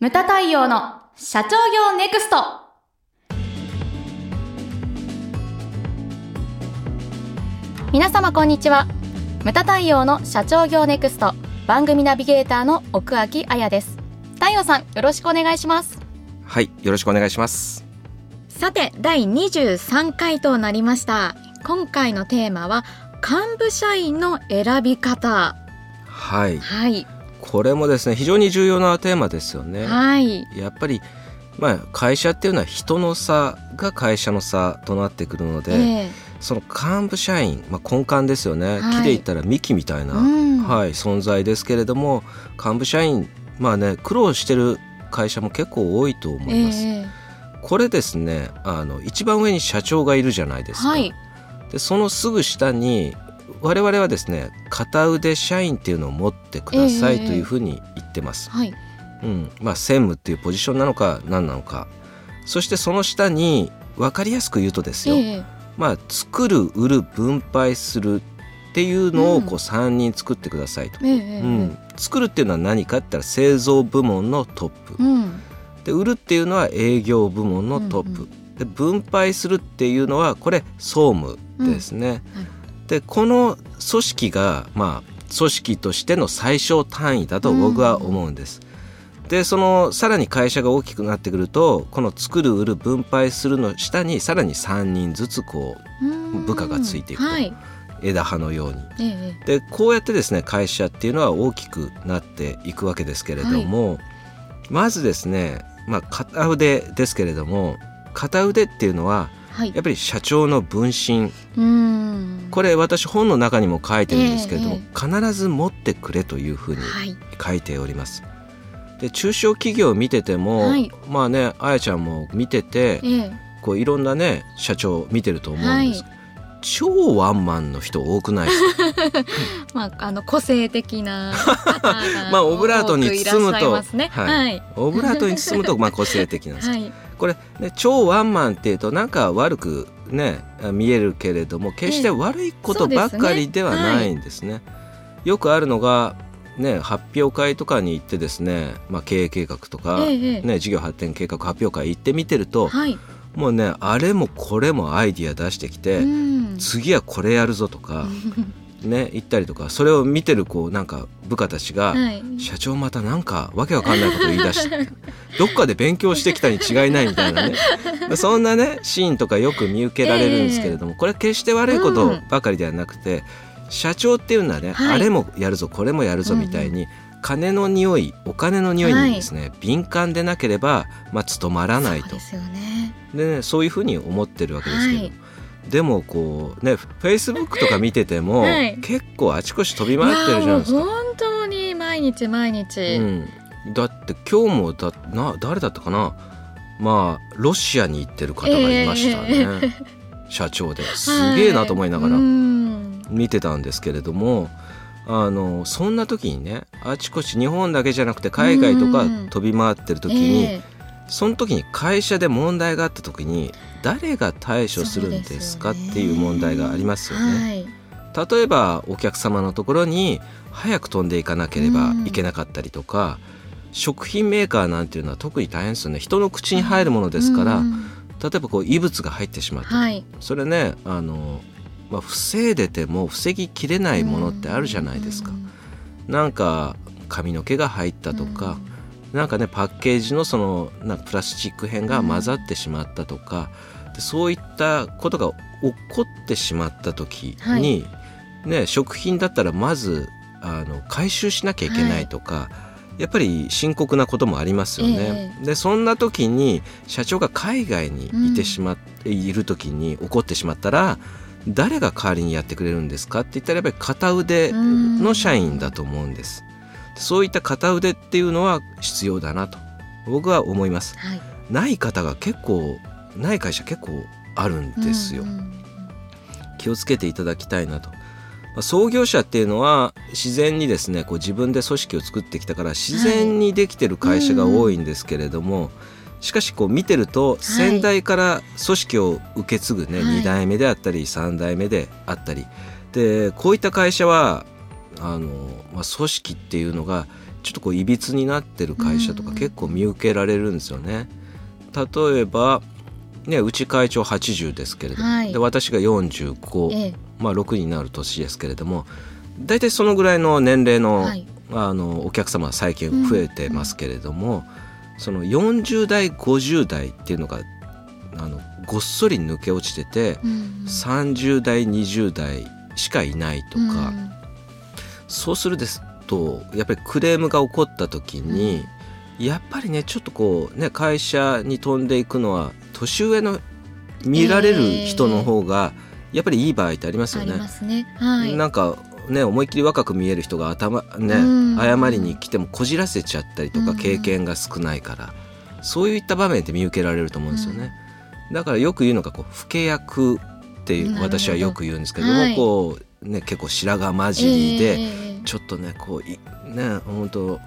ムタ太陽の社長業ネクスト。皆様こんにちは。ムタ太陽の社長業ネクスト。番組ナビゲーターの奥脇彩です。太陽さんよろしくお願いします。はいよろしくお願いします。さて第23回となりました。今回のテーマは幹部社員の選び方。はい。はいこれもですね非常に重要なテーマですよね。はい。やっぱりまあ会社っていうのは人の差が会社の差となってくるので、ええ。その幹部社員、まあ、根幹ですよね、はい。木で言ったら幹みたいな、うん。はい、存在ですけれども幹部社員まあね苦労してる会社も結構多いと思います、ええ。これですねあの一番上に社長がいるじゃないですか、はい。でそのすぐ下に我々はですね片腕社員っていうのを持ってくださいええというふうに言ってます、はい。うん。まあ、専務っていうポジションなのか何なのか。そしてその下に分かりやすく言うとですよ、ええ。まあ、作る売る分配するっていうのうん。をこう3人作ってくださいと、えええうん。作るっていうのは何かって言ったら製造部門のトップ。うん。で売るっていうのは営業部門のトップ、うん。で分配するっていうのはこれ総務ですね、うん。はいでこの組織がまあ組織としての最小単位だと僕は思うんです、でそのさらに会社が大きくなってくるとこの作る売る分配するの下にさらに3人ずつこうん。部下がついていくと。はい。う枝葉のように。ええでこうやってですね会社っていうのは大きくなっていくわけですけれども、まずですね、まあ、片腕ですけれども片腕っていうのははい。やっぱり社長の分身。うん。これ私本の中にも書いてるんですけれども、え必ず持ってくれというふうにはい。書いております。で中小企業を見てても、はい。まあねあやちゃんも見ててええ。こういろんなね社長を見てると思うんです、は超ワンマンの人多くないですか？まああの個性的な まあオブラートに包むと多くいははい。い。オブラートに包むとまあ個性的なんです、はいこれ、ね、超ワンマンっていうとなんか悪くね見えるけれども決して悪いことばっかりではないんですね。よくあるのが、ね、発表会とかに行ってですね、まあ、経営計画とか、え。ね、事業発展計画発表会行ってみてると、はい。もうねあれもこれもアイディア出してきて、うん。次はこれやるぞとか、ね、言ったりとかそれを見てるこうなんか部下たちが、はい。社長またなんかわけわかんないことを言い出して どっかで勉強してきたに違いないみたいなね。そんなねシーンとかよく見受けられるんですけれども、これ決して悪いことばかりではなくて、社長っていうのはね、はい。あれもやるぞこれもやるぞみたいに、金の匂いお金の匂いにですね、敏感でなければ、まあ、務まらないと。そうですよね。でね、そういうふうに思ってるわけですけど、はい。でもこうねフェイスブックとか見てても、はい。結構あちこち飛び回ってるじゃないですか。毎日毎日、うん、だって今日もだな誰だったかな？まあロシアに行ってる方がいましたね、社長で。すげえなと思いながら見てたんですけれども、あのそんな時にねあちこち日本だけじゃなくて海外とかうん。飛び回ってる時に、えその時に会社で問題があった時に誰が対処するんですかっていう問題がありますえよね。はい例えばお客様のところに早く飛んでいかなければいけなかったりとか、食品メーカーなんていうのは特に大変ですよね。人の口に入るものですから、うん。例えばこう異物が入ってしまった、はい。それねあの、まあ、防いでても防ぎきれないものってあるじゃないですか。なんか髪の毛が入ったとか、なんかねパッケージのそのなんかプラスチック片が混ざってしまったとか、でそういったことが起こってしまった時に、ね、食品だったらまずあの回収しなきゃいけないとか、やっぱり深刻なこともありますよね。でそんな時に社長が海外にいてしまって、いる時に起こってしまったら誰が代わりにやってくれるんですかって言ったらやっぱり片腕の社員だと思うんです。そういった片腕っていうのは必要だなと僕は思います。はいない方が結構ない会社結構あるんですよ。うんうん気をつけていただきたいなと。まあ創業者っていうのは自然にですねこう自分で組織を作ってきたから自然にできてる会社が多いんですけれども、しかしこう見てると先代から組織を受け継ぐね、はい。2代目であったり3代目であったりでこういった会社はあの、まあ、組織っていうのがちょっとこういびつになってる会社とか結構見受けられるんですよね。例えばね、うち会長80ですけれども、はい。で私が45、ええまあ、6になる年ですけれども大体そのぐらいの年齢の,、はい。あのお客様は最近増えてますけれども、その40代50代っていうのがあのごっそり抜け落ちてて、うん30代20代しかいないとか、うん。そうするですとやっぱりクレームが起こった時に、やっぱりねちょっとこうね会社に飛んでいくのは年上の見られる人の方がやっぱりいい場合ってありますよね。ね。はい。なんかね思いっきり若く見える人が頭ね、うん。謝りに来てもこじらせちゃったりとかうん。経験が少ないから、そういった場面って見受けられると思うんですよね。だからよく言うのがこう老け役って私はよく言うんですけども、はい。こうね結構白髪混じりで、ええ。ちょっとねこういね本当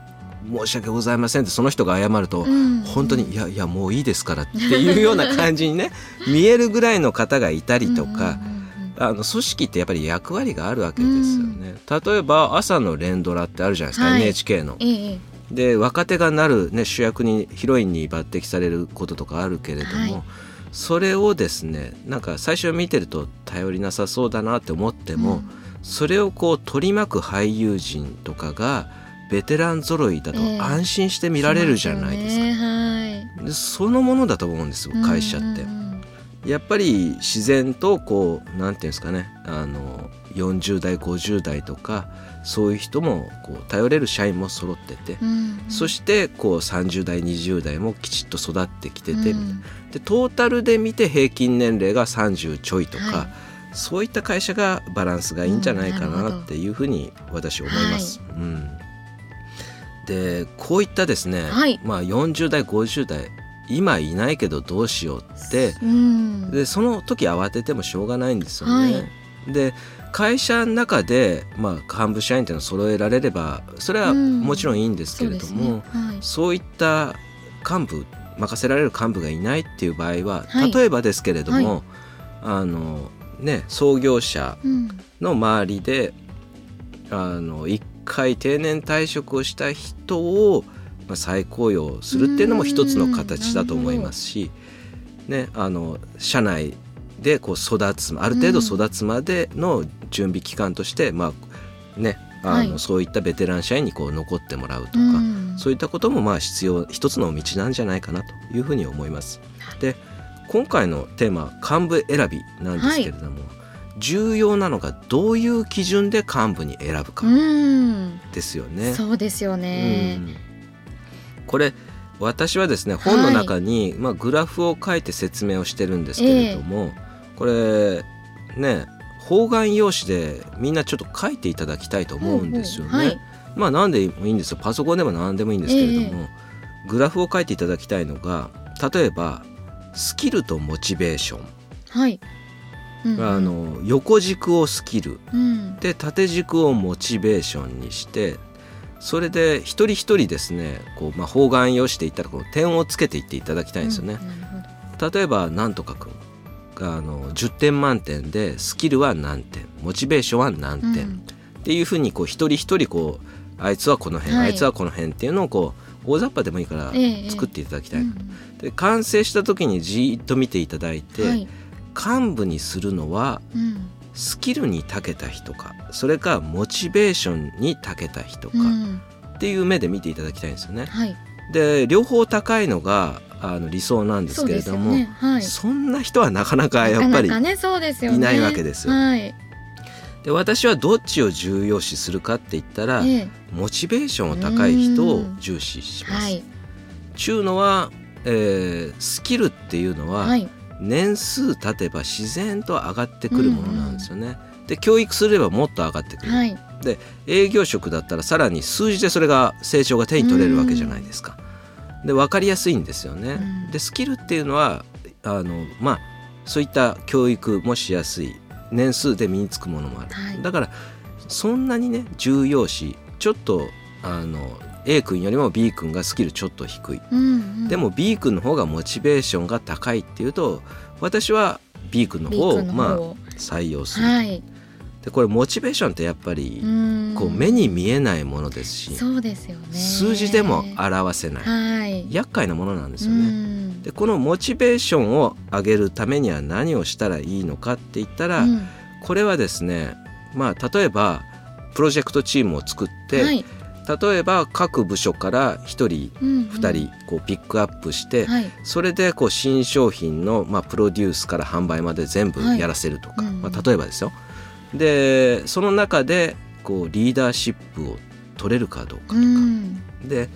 申し訳ございませんってその人が謝ると、うん。本当にいやいやもういいですからっていうような感じにね見えるぐらいの方がいたりとか、うんあの組織ってやっぱり役割があるわけですよね。例えば朝の連ドラってあるじゃないですか、はい。NHK の。ええで若手がなる、ね、主役にヒロインに抜擢されることとかあるけれども、はい。それをですねなんか最初見てると頼りなさそうだなって思っても、うん。それをこう取り巻く俳優陣とかがベテラン揃いだとええ。安心して見られるじゃないですか。しますよね。はい。でそのものだと思うんですよ会社って。うん。うんやっぱり自然とこうなんていうんですかねあの40代50代とかそういう人もこう頼れる社員も揃ってて、うんうん。そしてこう30代20代もきちっと育ってきてて、うん。でトータルで見て平均年齢が30ちょいとか、はい。そういった会社がバランスがいいんじゃないかうんなっていうふうに私思います。うん、でこういったですね、はい。まあ、40代50代今いないけどどうしようって。うん。でその時慌ててもしょうがないんですよね。はい。で会社の中で、まあ、幹部社員っていうのを揃えられればそれはうん。もちろんいいんですけれども、そうですね。はい。そういった幹部任せられる幹部がいないっていう場合は、はい。例えばですけれども、はあのね創業者うん。の周りであの一回定年退職をした人を、まあ、再雇用するっていうのも一つの形だと思いますし、ね、あの社内でこう育つある程度育つまでの準備期間として、まあねあのはい。そういったベテラン社員にこう残ってもらうとか、うん。そういったこともまあ必要一つの道なんじゃないかなというふうに思います。で今回のテーマ幹部選びなんですけれども、重要なのがどういう基準で幹部に選ぶかうん。ですよね。そうですよね。うんこれ私はですね本の中に、まあ、グラフを書いて説明をしてるんですけれども、これね方眼用紙でみんなちょっと書いていただきたいと思うんですよね。ほうほうはい。まあ何でもいいんですよ。パソコンでも何でもいいんですけれども、グラフを書いていただきたいのが例えばスキルとモチベーション、はい。うんうん。あの横軸をスキル。うん。で縦軸をモチベーションにしてそれで一人一人ですねこう、まあ、方眼用紙で言ったらこの点をつけていっていただきたいんですよね。うん例えばなんとかくんがあの10点満点でスキルは何点モチベーションは何点、うん。っていうふうにこう一人一人こうあいつはこの辺、はい。あいつはこの辺っていうのをこう大雑把でもいいからええ作っていただきたい、うん。で完成した時にじーっと見ていただいて、はい。幹部にするのはうんスキルに長けた人かそれかモチベーションに長けた人かうん。っていう目で見ていただきたいんですよね。はい。で両方高いのがあの理想なんですけれどもそ,、ね。はい。んな人はなかなかやっぱりなかなかねそうですよね。いないわけですよはい。で私はどっちを重要視するかって言ったら、ええ。モチベーションを高い人を重視します。はい。ちゅうのは、えースキルっていうのは、はい年数経てば自然と上がってくるものなんですよね。で教育すればもっと上がってくる、はい。営業職だったらさらに数字でそれが成長が手に取れるわけじゃないですか。で分かりやすいんですよね。うん。でスキルっていうのはあのまあそういった教育もしやすい年数で身につくものもある、はい。だからそんなにね重要視ちょっとあの A 君よりも B 君がスキルちょっと低い、うんうん。でも B 君の方がモチベーションが高いっていうと私は B 君の方をまあ採用する、はい。でこれモチベーションってやっぱりうん。こう目に見えないものですし、そうですよね。数字でも表せない、はい。厄介なものなんですうよね。ん。でこのモチベーションを上げるためには何をしたらいいのかって言ったら、うん。これはですねまあ例えばプロジェクトチームを作って、はい例えば各部署から1人うん2人こうピックアップして、はい。それでこう新商品の、まあ、プロデュースから販売まで全部やらせるとか、まあ、例えばですよ。でその中でこうリーダーシップを取れるかどうかとか、うん。で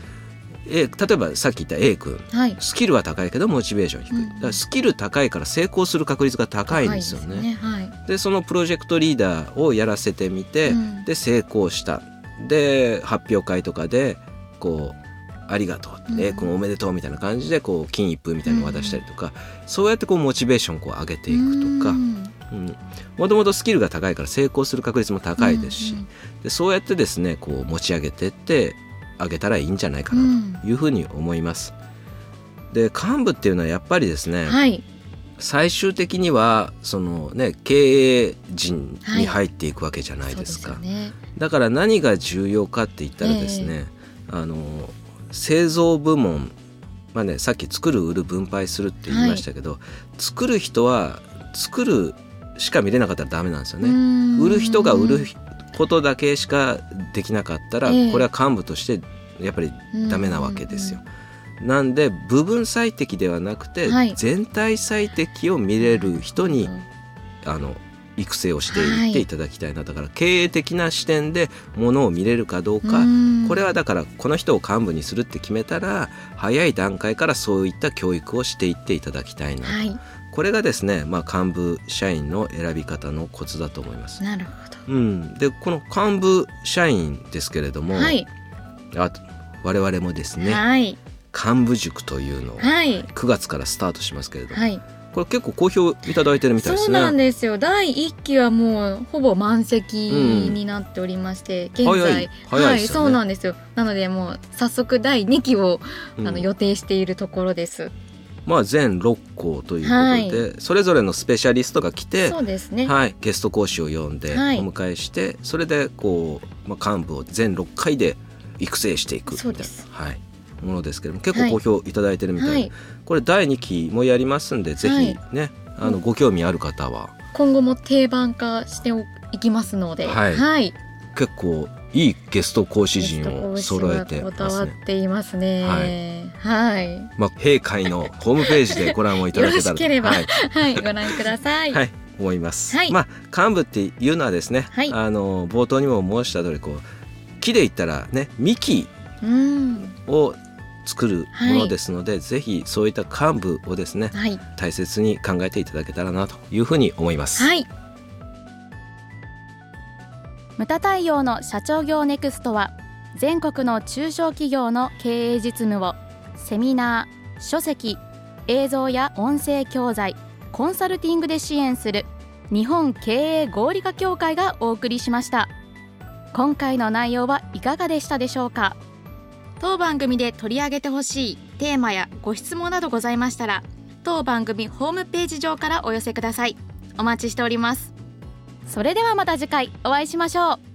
A 例えばさっき言った A 君。はい。スキルは高いけどモチベーション低い、うん。だからスキル高いから成功する確率が高いんですよね。でそのプロジェクトリーダーをやらせてみて、うん。で成功したで発表会とかでこう「ありがとう」うん。A 君おめでとう」みたいな感じでこう金一封みたいなのを渡したりとか、そうやってこうモチベーションをこう上げていくとか。うん。もともとスキルが高いから成功する確率も高いですし、うんでそうやってですねこう持ち上げてってあげたらいいんじゃないかなというふうに思います。で幹部っていうのはやっぱりですね、はい最終的にはそのね経営陣に入っていくわけじゃないですか、そうですよね。だから何が重要かって言ったらですね、あの製造部門まあねさっき作る売る分配するって言いましたけど、作る人は作るしか見れなかったらダメなんですよね、うん。売る人が売ることだけしかできなかったら、ええ。これは幹部としてやっぱりダメなわけですよ。なんで部分最適ではなくて、はい。全体最適を見れる人に、うん。あの育成をしていってい。ただきたいな、だから経営的な視点でものを見れるかどうか、うん。これはだからこの人を幹部にするって決めたら早い段階からそういった教育をしていっていただきたいな、はい。これがですね、まあ、幹部社員の選び方のコツだと思います。なるほうん、でこの幹部社員ですけれども、どはい。あ我々もですねはい幹部塾というのをはい。9月からスタートしますけれども、はい。これ結構好評いただいてるみたいですね。そうなんですよ。第一期はもうほぼ満席になっておりまして、現在。早い。早いですよね。そうなんですよ。なのでもう早速第二期を、うん。あの予定しているところです。まあ全6校ということで、はい。それぞれのスペシャリストが来て、そうですね。はい、ゲスト講師を呼んでおはい。迎えして、それでこう、まあ、幹部を全6回で育成していくみたいうな。そです。はい、ものですけども結構好評いただいてるみたいで、はい。これ第2期もやりますんでぜひね、あのご興味ある方は。今後も定番化していきますのではい。はい、結構いいゲスト講師陣を揃えてこだますね。わっていますね。はい、まあ、閉会のホームページでご覧をいただけたら よろしければ。はい。はい、ご覧ください。はい、思います。はい。まあ幹部っていうのはですね、はい。あの冒頭にも申した通りこう木で言ったらね幹うん、を作るものですので、ぜひそういった幹部をですねはい、大切に考えていただけたらなというふうに思います。はい、ムタ太陽の社長業ネクストは全国の中小企業の経営実務をセミナー、書籍、映像や音声教材、コンサルティングで支援する日本経営合理化協会がお送りしました。今回の内容はいかがでしたでしょうか？当番組で取り上げてほしいテーマやご質問などございましたら、当番組ホームページ上からお寄せください。お待ちしております。それではまた次回お会いしましょう